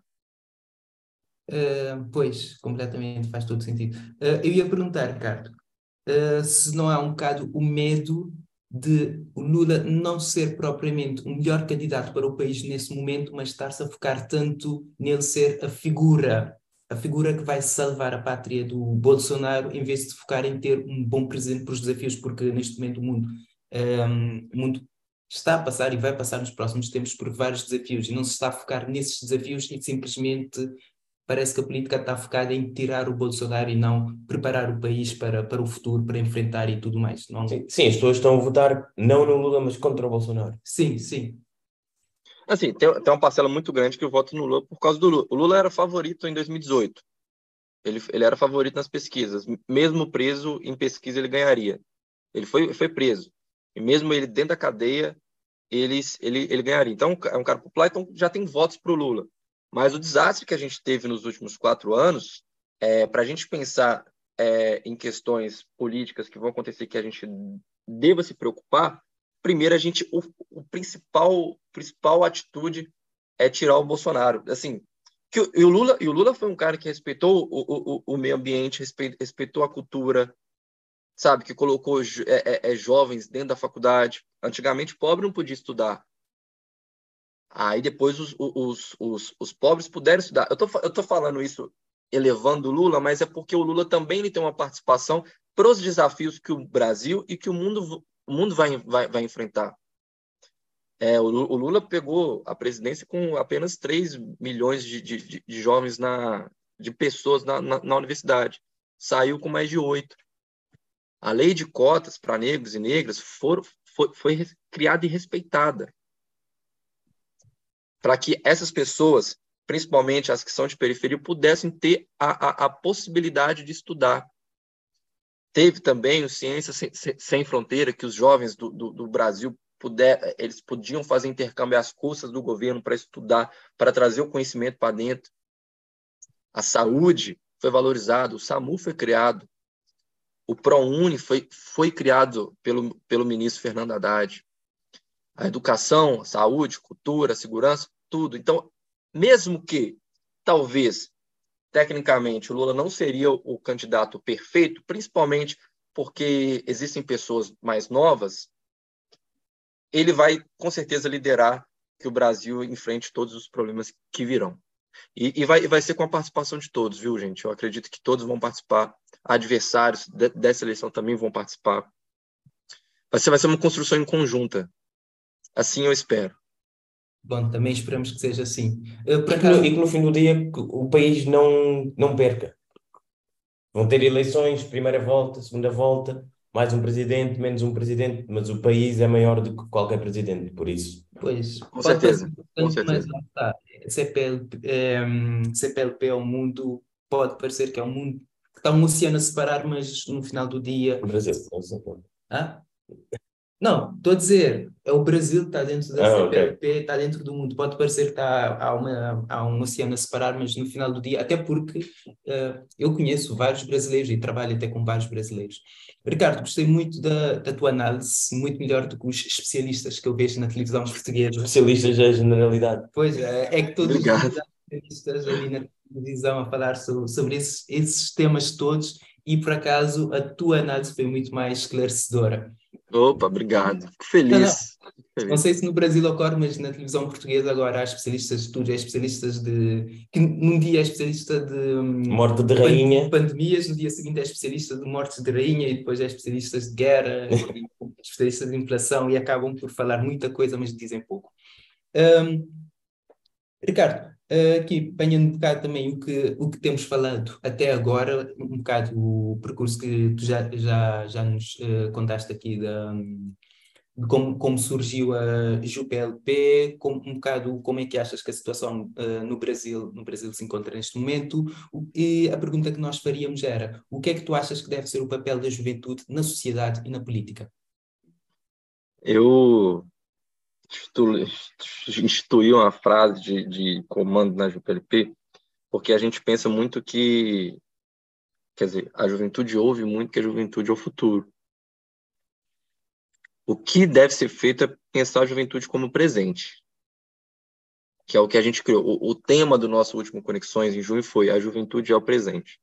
Uh, pois, completamente, faz todo sentido. Uh, eu ia perguntar, Ricardo, uh, se não há um bocado o medo de o Lula não ser propriamente o melhor candidato para o país nesse momento, mas estar-se a focar tanto nele ser a figura a figura que vai salvar a pátria do Bolsonaro em vez de focar em ter um bom presidente para os desafios, porque neste momento o mundo, um, o mundo está a passar e vai passar nos próximos tempos por vários desafios e não se está a focar nesses desafios e simplesmente parece que a política está focada em tirar o Bolsonaro e não preparar o país para, para o futuro, para enfrentar e tudo mais. Não... Sim, sim, as pessoas estão a votar não no Lula, mas contra o Bolsonaro. Sim, sim. Assim, tem, tem uma parcela muito grande que eu voto no Lula por causa do Lula. O Lula era favorito em 2018. Ele, ele era favorito nas pesquisas. Mesmo preso em pesquisa, ele ganharia. Ele foi, foi preso. E mesmo ele dentro da cadeia, ele, ele, ele ganharia. Então, é um cara popular, então já tem votos para o Lula. Mas o desastre que a gente teve nos últimos quatro anos, é, para a gente pensar é, em questões políticas que vão acontecer que a gente deva se preocupar, primeiro a gente o, o principal principal atitude é tirar o Bolsonaro. Assim, que o, e o Lula e o Lula foi um cara que respeitou o, o, o meio ambiente, respeitou, respeitou a cultura, sabe, que colocou é, é, é, jovens dentro da faculdade. Antigamente pobre não podia estudar. Aí depois os, os, os, os pobres puderam estudar. Eu tô, eu tô falando isso elevando o Lula, mas é porque o Lula também ele tem uma participação para os desafios que o Brasil e que o mundo o mundo vai, vai, vai enfrentar. É, o, o, Lula pegou a presidência com apenas 3 milhões de, de, de jovens, na, de pessoas na, na, na, universidade. Saiu com mais de 8. A lei de cotas para negros e negras for, foi, foi criada e respeitada. Para que essas pessoas, principalmente as que são de periferia, pudessem ter a, a, a possibilidade de estudar. Teve também o Ciência Sem, Sem Fronteira, que os jovens do, do, do Brasil puder, eles podiam fazer intercâmbio às custas do governo para estudar, para trazer o conhecimento para dentro. A saúde foi valorizada, o SAMU foi criado, o ProUni foi, foi criado pelo, pelo ministro Fernando Haddad. A educação, a saúde, cultura, segurança, tudo. Então, mesmo que talvez tecnicamente o Lula não seria o candidato perfeito, principalmente porque existem pessoas mais novas, ele vai com certeza liderar que o Brasil enfrente todos os problemas que virão. E, e vai, vai ser com a participação de todos, viu, gente? Eu acredito que todos vão participar. Adversários de, dessa eleição também vão participar. Vai ser, vai ser uma construção em conjunta. Assim eu espero. Bom, também esperamos que seja assim. Uh, e, que no, e, que no, fim do dia o país não, não perca. Vão ter eleições, primeira volta, segunda volta, mais um presidente, menos um presidente, mas o país é maior do que qualquer presidente, por isso. Pois, com certeza. Com certeza. Mas, CPLP, é, CPLP é um mundo, pode parecer que é um mundo que está um oceano a separar, mas no final do dia. O Brasil, não sei. Ah? Não, estou a dizer, é o Brasil que está dentro da ah, CPLP, okay. está dentro do mundo. Pode parecer que está, há, uma, há um oceano a separar, mas no final do dia, até porque uh, eu conheço vários brasileiros e trabalho até com vários brasileiros. Ricardo, gostei muito da, da tua análise, muito melhor do que os especialistas que eu vejo na televisão portuguesa. Especialistas é a generalidade. Pois é, é que todos Obrigado. os especialistas ali na televisão a falar sobre, sobre esses, esses temas todos e por acaso a tua análise foi muito mais esclarecedora. Opa, obrigado. Fico feliz. Não, não, sei se no Brasil ocorre, mas na televisão portuguesa agora há especialistas, tu és especialistas de. que num dia é especialista de. Hum, Morte de rainha. Pandemias, no dia seguinte é especialista de mortes de rainha e depois é especialistas de guerra, especialistas de inflação e acabam por falar muita coisa, mas dizem pouco. Um, Ricardo, aqui apanhando um bocado também o que, o que temos falado até agora, um bocado o percurso que tu já, já, já nos uh, contaste aqui da, de como, como surgiu a JupLP, como, um bocado como é que achas que a situação uh, no Brasil no Brasil se encontra neste momento e a pergunta que nós faríamos era o que é que tu achas que deve ser o papel da juventude na sociedade e na política? Eu instituir uma frase de, de comando na JPLP, porque a gente pensa muito que, quer dizer, a juventude ouve muito que a juventude é o futuro. O que deve ser feito é pensar a juventude como presente, que é o que a gente criou. O, o tema do nosso último Conexões em junho foi a juventude é o presente.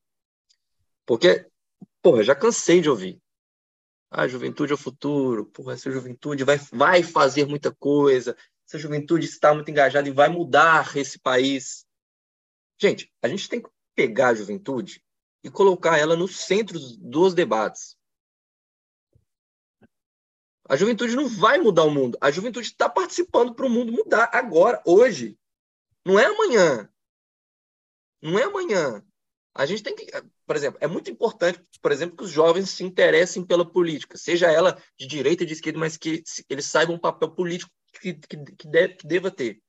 Porque, porra, já cansei de ouvir. A juventude é o futuro, porra, essa juventude vai, vai fazer muita coisa, essa juventude está muito engajada e vai mudar esse país. Gente, a gente tem que pegar a juventude e colocar ela no centro dos debates. A juventude não vai mudar o mundo. A juventude está participando para o mundo mudar agora, hoje. Não é amanhã. Não é amanhã. A gente tem que, por exemplo, é muito importante, por exemplo, que os jovens se interessem pela política, seja ela de direita ou de esquerda, mas que eles saibam o papel político que, que, que, deve, que deva ter.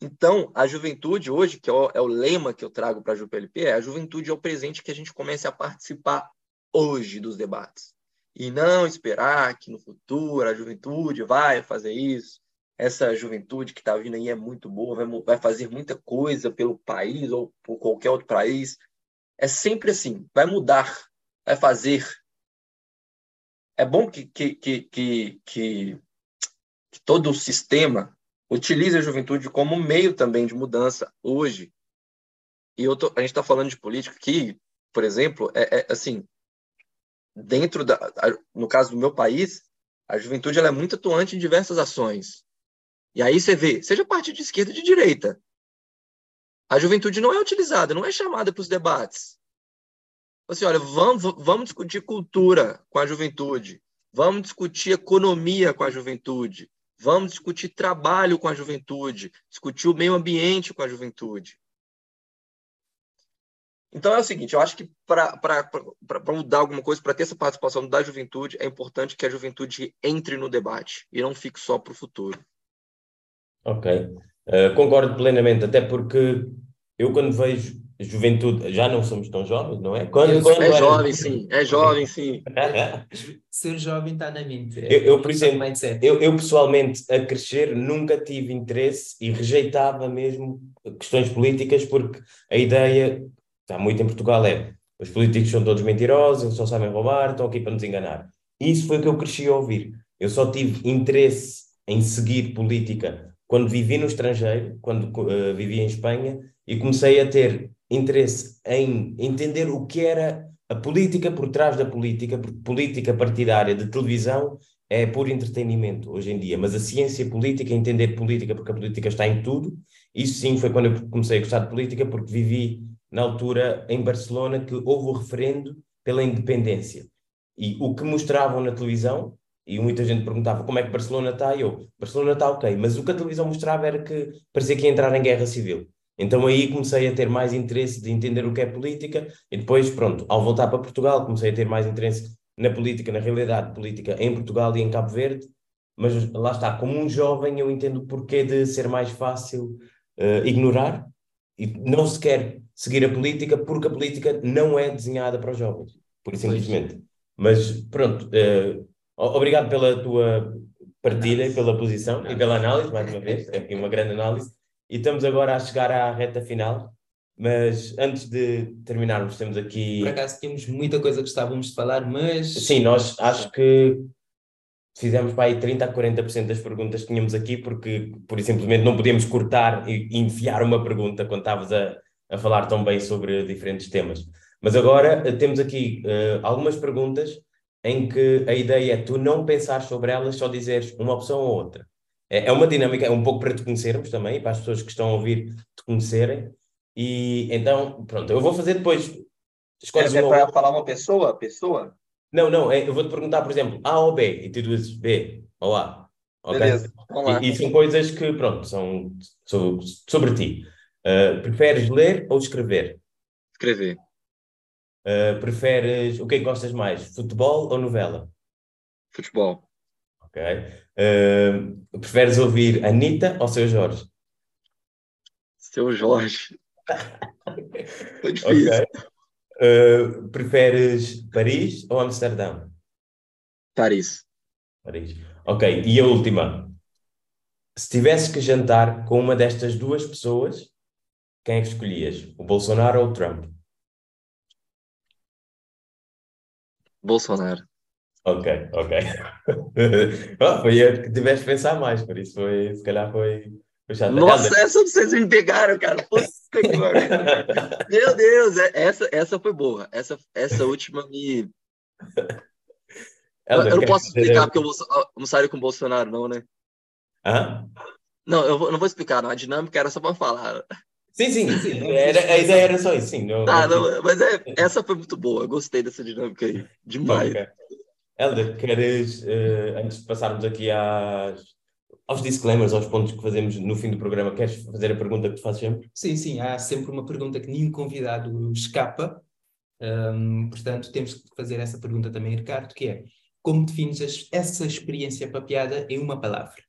Então, a juventude hoje, que é o, é o lema que eu trago para a JupLP, é a juventude é o presente que a gente comece a participar hoje dos debates. E não esperar que no futuro a juventude vai fazer isso, essa juventude que está vindo aí é muito boa, vai, vai fazer muita coisa pelo país ou por qualquer outro país. É sempre assim, vai mudar, vai fazer. É bom que, que, que, que, que, que todo o sistema utilize a juventude como meio também de mudança hoje. E eu tô, a gente está falando de política aqui, por exemplo, é, é assim, dentro da, no caso do meu país, a juventude ela é muito atuante em diversas ações. E aí você vê, seja partido de esquerda ou de direita, a juventude não é utilizada, não é chamada para os debates. Assim, olha, vamos, vamos discutir cultura com a juventude, vamos discutir economia com a juventude, vamos discutir trabalho com a juventude, discutir o meio ambiente com a juventude. Então é o seguinte, eu acho que para mudar alguma coisa, para ter essa participação da juventude, é importante que a juventude entre no debate e não fique só para o futuro. Ok, uh, concordo plenamente, até porque eu quando vejo juventude, já não somos tão jovens, não é? Quando, quando é era... jovem, sim, é jovem, sim. Ser jovem está na mente. É eu, eu, por exemplo, eu, eu pessoalmente, a crescer, nunca tive interesse e rejeitava mesmo questões políticas, porque a ideia, está muito em Portugal, é os políticos são todos mentirosos, só sabem roubar, estão aqui para nos enganar. Isso foi o que eu cresci a ouvir. Eu só tive interesse em seguir política quando vivi no estrangeiro, quando uh, vivi em Espanha, e comecei a ter interesse em entender o que era a política por trás da política, porque política partidária de televisão é puro entretenimento hoje em dia, mas a ciência política, entender política, porque a política está em tudo, isso sim foi quando eu comecei a gostar de política, porque vivi na altura em Barcelona que houve o referendo pela independência. E o que mostravam na televisão e muita gente perguntava como é que Barcelona está, e eu, Barcelona está ok, mas o que a televisão mostrava era que parecia que ia entrar em guerra civil. Então aí comecei a ter mais interesse de entender o que é política, e depois, pronto, ao voltar para Portugal, comecei a ter mais interesse na política, na realidade política em Portugal e em Cabo Verde, mas lá está, como um jovem eu entendo o porquê de ser mais fácil uh, ignorar e não se quer seguir a política porque a política não é desenhada para os jovens, por simplesmente. Mas pronto, uh, Obrigado pela tua partilha e pela posição e pela análise, mais uma vez, é aqui uma grande análise. E estamos agora a chegar à reta final, mas antes de terminarmos, temos aqui. Por acaso temos muita coisa que gostávamos de falar, mas. Sim, nós acho que fizemos para aí 30% a 40% das perguntas que tínhamos aqui, porque por simplesmente não podíamos cortar e enfiar uma pergunta quando estavas a, a falar tão bem sobre diferentes temas. Mas agora eh, temos aqui uh, algumas perguntas em que a ideia é tu não pensar sobre elas, só dizeres uma opção ou outra. É, é uma dinâmica, é um pouco para te conhecermos também, para as pessoas que estão a ouvir te conhecerem. E então, pronto, eu vou fazer depois. Escolhes é, para falar uma pessoa? Pessoa? Não, não, é, eu vou te perguntar, por exemplo, A ou B, e tu dizes B ou A. Okay? Beleza, vamos lá. E, e, são coisas que, pronto, são sobre, sobre ti. Uh, preferes ler ou escrever? Escrever. Uh, preferes, o que é que gostas mais, futebol ou novela? Futebol. Ok. Uh, preferes ouvir Anitta ou Seu Jorge? Seu Jorge. Foi difícil. Okay. Uh, preferes Paris ou Amsterdão? Paris. Paris. Ok, e a última. Se tivesses que jantar com uma destas duas pessoas, quem é que escolhias? O Bolsonaro ou o Trump? Bolsonaro. Ok, ok. foi eu que tiveste de pensar mais, por isso foi, se calhar foi. chato. Nossa, essa vocês me pegaram, cara. Meu Deus, é, essa, essa foi boa. Essa, essa última me. eu, eu não posso explicar porque eu vou, não saio com o Bolsonaro, não, né? Hã? Não, eu, não vou explicar, não. A dinâmica era só para falar. Sim, sim, sim. Era, a ideia era só isso, sim. Não, ah, não, mas é, essa foi muito boa. Gostei dessa dinâmica aí. Demais. Okay. Helder, queres, uh, antes de passarmos aqui às, aos disclaimers, aos pontos que fazemos no fim do programa, queres fazer a pergunta que tu fazes sempre? Sim, sim. Há sempre uma pergunta que nenhum convidado escapa. Um, portanto, temos que fazer essa pergunta também, Ricardo, que é como defines essa experiência papiada em uma palavra?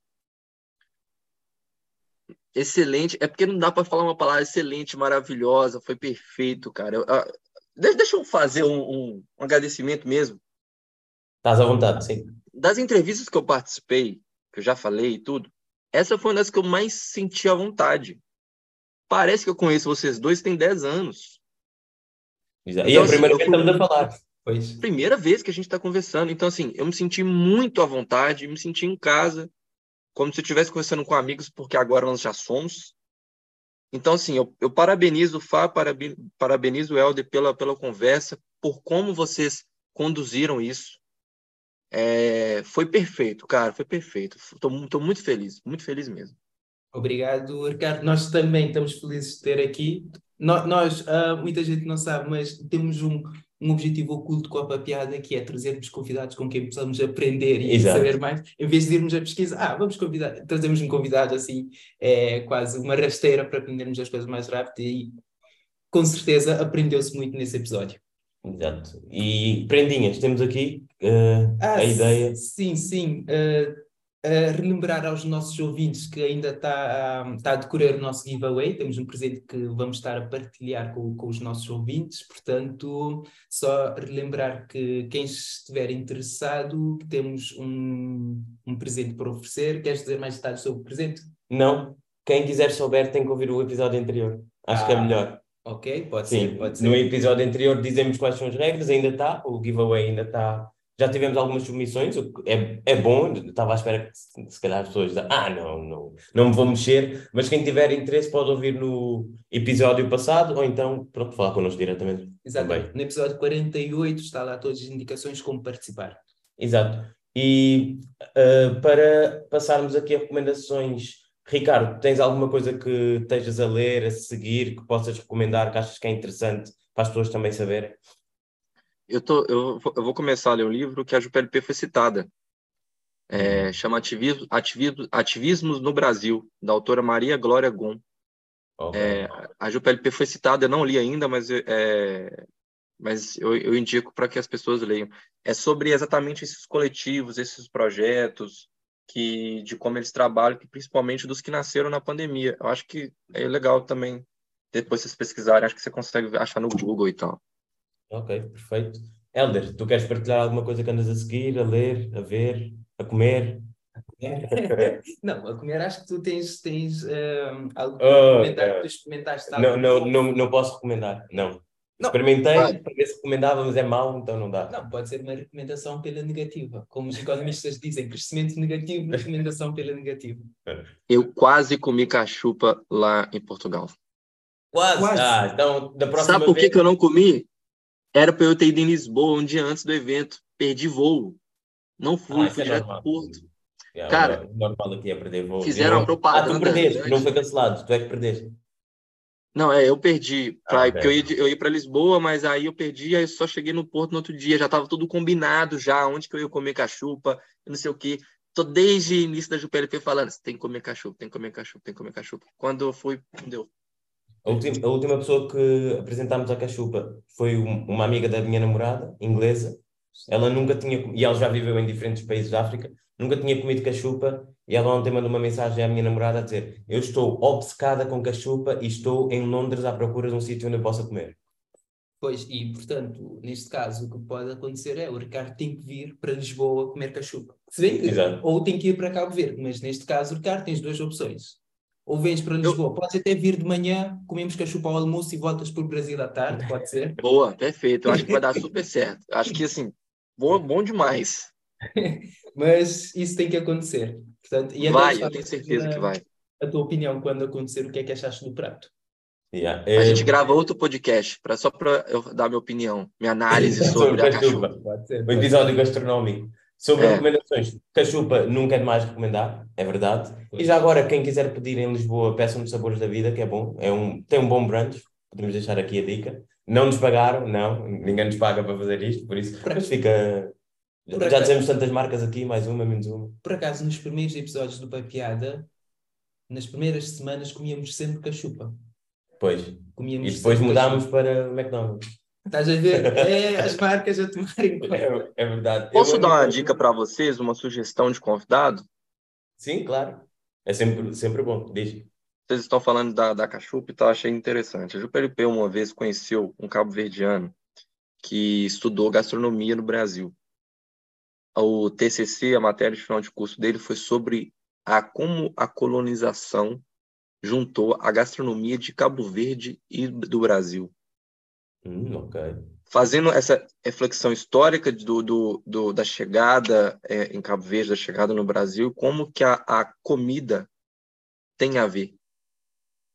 Excelente. É porque não dá para falar uma palavra excelente, maravilhosa, foi perfeito, cara. Eu, ah, deixa eu fazer um, um, um agradecimento mesmo. Estás à vontade, sim. Das entrevistas que eu participei, que eu já falei e tudo, essa foi uma das que eu mais senti à vontade. Parece que eu conheço vocês dois tem 10 anos. Exato. Então, e é a assim, primeira vez que estamos a falar. Pois. Primeira vez que a gente está conversando. Então, assim, eu me senti muito à vontade, me senti em casa como se eu estivesse conversando com amigos, porque agora nós já somos. Então, assim, eu, eu parabenizo o Fá, parabenizo o Helder pela, pela conversa, por como vocês conduziram isso. É, foi perfeito, cara, foi perfeito. Estou muito feliz, muito feliz mesmo. Obrigado, Ricardo. Nós também estamos felizes de ter aqui. Nós, nós uh, muita gente não sabe, mas temos um, um objetivo oculto com a papiada, que é trazermos convidados com quem possamos aprender e Exato. saber mais, em vez de irmos a pesquisa, ah, vamos convidar, trazemos um convidado assim, é quase uma rasteira para aprendermos as coisas mais rápido e com certeza aprendeu-se muito nesse episódio. Exato. E prendinhas, temos aqui uh, ah, a ideia. Sim, sim. Uh, Uh, relembrar aos nossos ouvintes que ainda está um, a decorrer o nosso giveaway, temos um presente que vamos estar a partilhar com, com os nossos ouvintes, portanto, só relembrar que quem estiver interessado, temos um, um presente para oferecer. Queres dizer mais detalhes sobre o presente? Não, quem quiser souber tem que ouvir o episódio anterior, acho ah, que é ah, melhor. Ok, pode Sim, ser, pode ser. No episódio anterior dizemos quais são as regras, ainda está, o giveaway ainda está já tivemos algumas submissões, é, é bom, estava à espera que se, calhar as pessoas dizem, ah, não, não, não me vou mexer, mas quem tiver interesse pode ouvir no episódio passado ou então, pronto, falar connosco diretamente. Exatamente. No episódio 48 está lá todas as indicações como participar. Exato. E uh, para passarmos aqui a recomendações, Ricardo, tens alguma coisa que estejas a ler, a seguir, que possas recomendar, que achas que é interessante para as pessoas também saberem? Eu, tô, eu, eu vou começar a ler um livro que a JPLP foi citada. É, chama Ativismo, Ativismo, Ativismos no Brasil, da autora Maria Glória Gon. Okay. É, a JPLP foi citada, eu não li ainda, mas, é, mas eu, eu indico para que as pessoas leiam. É sobre exatamente esses coletivos, esses projetos, que de como eles trabalham, principalmente dos que nasceram na pandemia. Eu acho que é legal também, depois vocês pesquisarem, acho que você consegue achar no Google e tal. Ok, perfeito. Helder, tu queres partilhar alguma coisa que andas a seguir, a ler, a ver, a comer? não, a comer acho que tu tens, tens um, algo para oh, comentar que tu experimentaste. Não, não, não, não posso recomendar, não. não. Experimentei para ver se recomendava, mas é mau, então não dá. Não, pode ser uma recomendação pela negativa. Como os economistas dizem, crescimento negativo, recomendação pela negativa. Eu quase comi cachupa lá em Portugal. Quase? quase. Ah, então da próxima Sabe por vez... que eu não comi? Era para eu ter ido em Lisboa um dia antes do evento. Perdi voo. Não fui, ah, fui é direto para Porto. É, Cara, normal aqui é perder voo. Fizeram a propaganda. Ah, tu perdeste, não foi cancelado, tu é que perdeste. Não, é, eu perdi. Pra, ah, porque eu ia, eu ia para Lisboa, mas aí eu perdi, aí eu só cheguei no Porto no outro dia. Já estava tudo combinado já, onde que eu ia comer cachupa, não sei o quê. Tô desde o início da JPLP falando, tem que comer cachupa, tem que comer cachupa, tem que comer cachupa. Quando eu fui, não deu. A última, a última pessoa que apresentámos a cachupa foi um, uma amiga da minha namorada, inglesa. Ela nunca tinha, e ela já viveu em diferentes países da África, nunca tinha comido cachupa. E ela ontem mandou uma mensagem à minha namorada a dizer: Eu estou obcecada com cachupa e estou em Londres à procura de um sítio onde eu possa comer. Pois, e portanto, neste caso, o que pode acontecer é o Ricardo tem que vir para Lisboa comer cachupa. Se bem que, Exato. ou tem que ir para Cabo Verde, mas neste caso, o Ricardo tens duas opções ou vens para Lisboa, eu... podes até vir de manhã, comemos cachupa ao almoço e voltas para o Brasil à tarde, pode ser? Boa, perfeito. Eu acho que vai dar super certo. Acho que assim, bom, bom demais. Mas isso tem que acontecer. Portanto, e vai, eu tenho certeza a, que vai. A tua opinião quando acontecer, o que é que achaste do prato? Yeah. A gente grava outro podcast, pra, só para eu dar minha opinião, minha análise sobre, sobre a cachupa. Pode ser, pode o episódio ser. Sobre é. recomendações, cachupa nunca é demais recomendar, é verdade. E já agora, quem quiser pedir em Lisboa, peçam-nos Sabores da Vida, que é bom. É um, tem um bom brunch, podemos deixar aqui a dica. Não nos pagaram, não, ninguém nos paga para fazer isto, por isso mas fica. Por já acaso, dizemos tantas marcas aqui, mais uma, menos uma. Por acaso, nos primeiros episódios do Pai Piada, nas primeiras semanas comíamos sempre cachupa. Pois. Comíamos e depois mudámos cachupa. para McDonald's. Estás a ver? É as marcas a tomarem conta. É, é verdade. Posso eu dar uma dica para vocês, uma sugestão de convidado? Sim, claro. É sempre, sempre bom. Deixa. Vocês estão falando da, da cachupa e tal, achei interessante. A Juperipê uma vez conheceu um cabo-verdiano que estudou gastronomia no Brasil. O TCC, a matéria de final de curso dele, foi sobre a como a colonização juntou a gastronomia de Cabo Verde e do Brasil. Hum, ok. Fazendo essa reflexão histórica do, do, do da chegada é, em Cabo Verde, da chegada no Brasil, como que a, a comida tem a ver.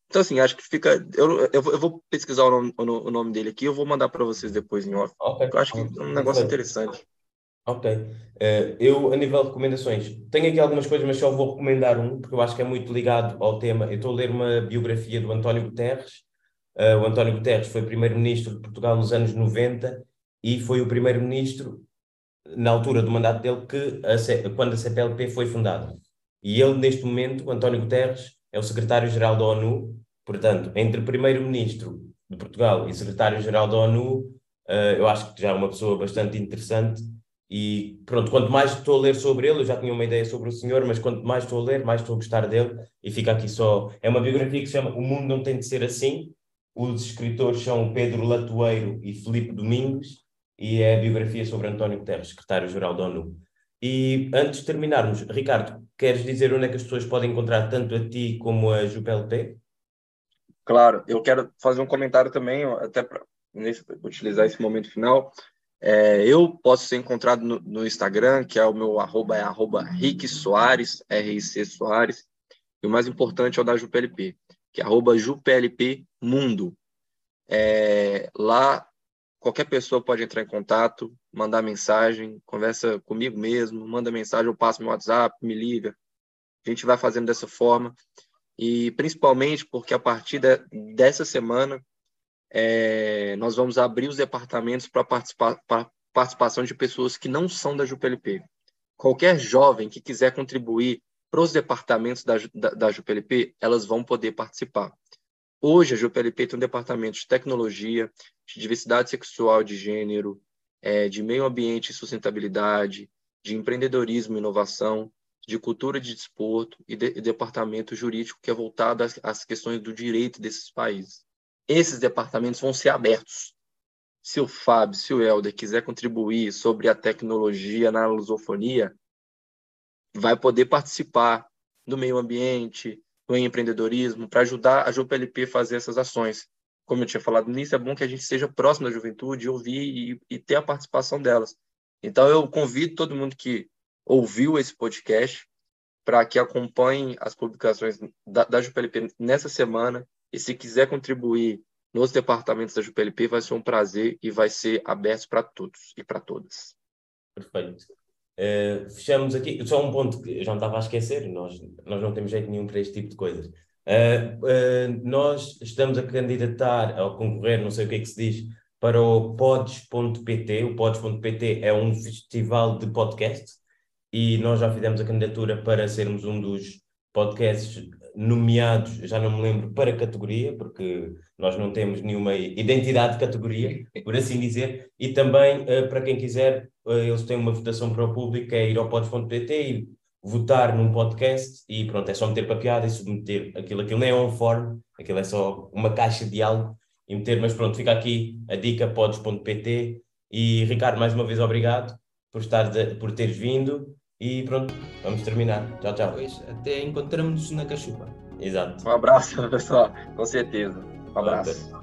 Então, assim, acho que fica. Eu, eu, vou, eu vou pesquisar o nome, o nome dele aqui, eu vou mandar para vocês depois em off. Okay. Eu acho que é um negócio interessante. Ok. Uh, eu, a nível de recomendações, tenho aqui algumas coisas, mas só vou recomendar um, porque eu acho que é muito ligado ao tema. Eu estou a ler uma biografia do António Guterres, o António Guterres foi primeiro-ministro de Portugal nos anos 90 e foi o primeiro-ministro, na altura do mandato dele, que a quando a CPLP foi fundada. E ele, neste momento, o António Guterres, é o secretário-geral da ONU, portanto, entre primeiro-ministro de Portugal e secretário-geral da ONU, uh, eu acho que já é uma pessoa bastante interessante E pronto, quanto mais estou a ler sobre ele, eu já tinha uma ideia sobre o senhor, mas quanto mais estou a ler, mais estou a gostar dele. E fica aqui só. É uma biografia que se chama O Mundo Não Tem de Ser Assim. Os escritores são Pedro Latoeiro e Felipe Domingos, e é a biografia sobre António Guterres, secretário-geral da ONU. E antes de terminarmos, Ricardo, queres dizer onde é que as pessoas podem encontrar tanto a ti como a JupLP? Claro, eu quero fazer um comentário também, até para utilizar esse momento final. É, eu posso ser encontrado no, no, Instagram, que é o meu arroba, é arroba Rick Soares, R-I-C Soares, e o mais importante é o da JupLP, que é arroba JupLP Mundo. É, lá, qualquer pessoa pode entrar em contato, mandar mensagem, conversa comigo mesmo, manda mensagem, eu passo meu WhatsApp, me liga. A gente vai fazendo dessa forma. E principalmente porque a partir de, dessa semana é, nós vamos abrir os departamentos para participar, participação de pessoas que não são da JupLP. Qualquer jovem que quiser contribuir para os departamentos da, da, da elas vão poder participar. Hoje, a JupLP tem um departamento de tecnologia, de diversidade sexual de gênero, é, de meio ambiente e sustentabilidade, de empreendedorismo e inovação, de cultura de desporto e, de, e departamento jurídico que é voltado às, às questões do direito desses países. Esses departamentos vão ser abertos. Se o Fábio, se o Helder quiser contribuir sobre a tecnologia na lusofonia, vai poder participar do meio ambiente, do empreendedorismo, para ajudar a JPLP a fazer essas ações como eu tinha falado início, é bom que a gente seja próximo da juventude, ouvir e, e ter a participação delas. Então, eu convido todo mundo que ouviu esse podcast para que acompanhe as publicações da, da JPLP nessa semana e se quiser contribuir nos departamentos da JPLP, vai ser um prazer e vai ser aberto para todos e para todas. Perfeito. Uh, fechamos aqui. Só um ponto que eu já não estava a esquecer: nós, nós não temos jeito nenhum para este tipo de coisas. Uh, uh, nós estamos a candidatar, a concorrer, não sei o que é que se diz, para o pods.pt. O pods.pt é um festival de podcast e nós já fizemos a candidatura para sermos um dos podcasts nomeados, já não me lembro, para categoria, porque nós não temos nenhuma identidade de categoria, por assim dizer, e também, uh, para quem quiser, eles têm uma votação para o público, é ir ao pods.pt e votar num podcast e pronto, é só meter para piada e submeter aquilo. Aquilo nem é um form, aquilo é só uma caixa de algo e meter, mas pronto, fica aqui a dica podes.pt e Ricardo, mais uma vez obrigado por, estar de, por teres vindo e pronto, vamos terminar. Tchau, tchau. Pois, até encontramos-nos na cachupa. Exato. Um abraço, pessoal, com certeza. Um abraço.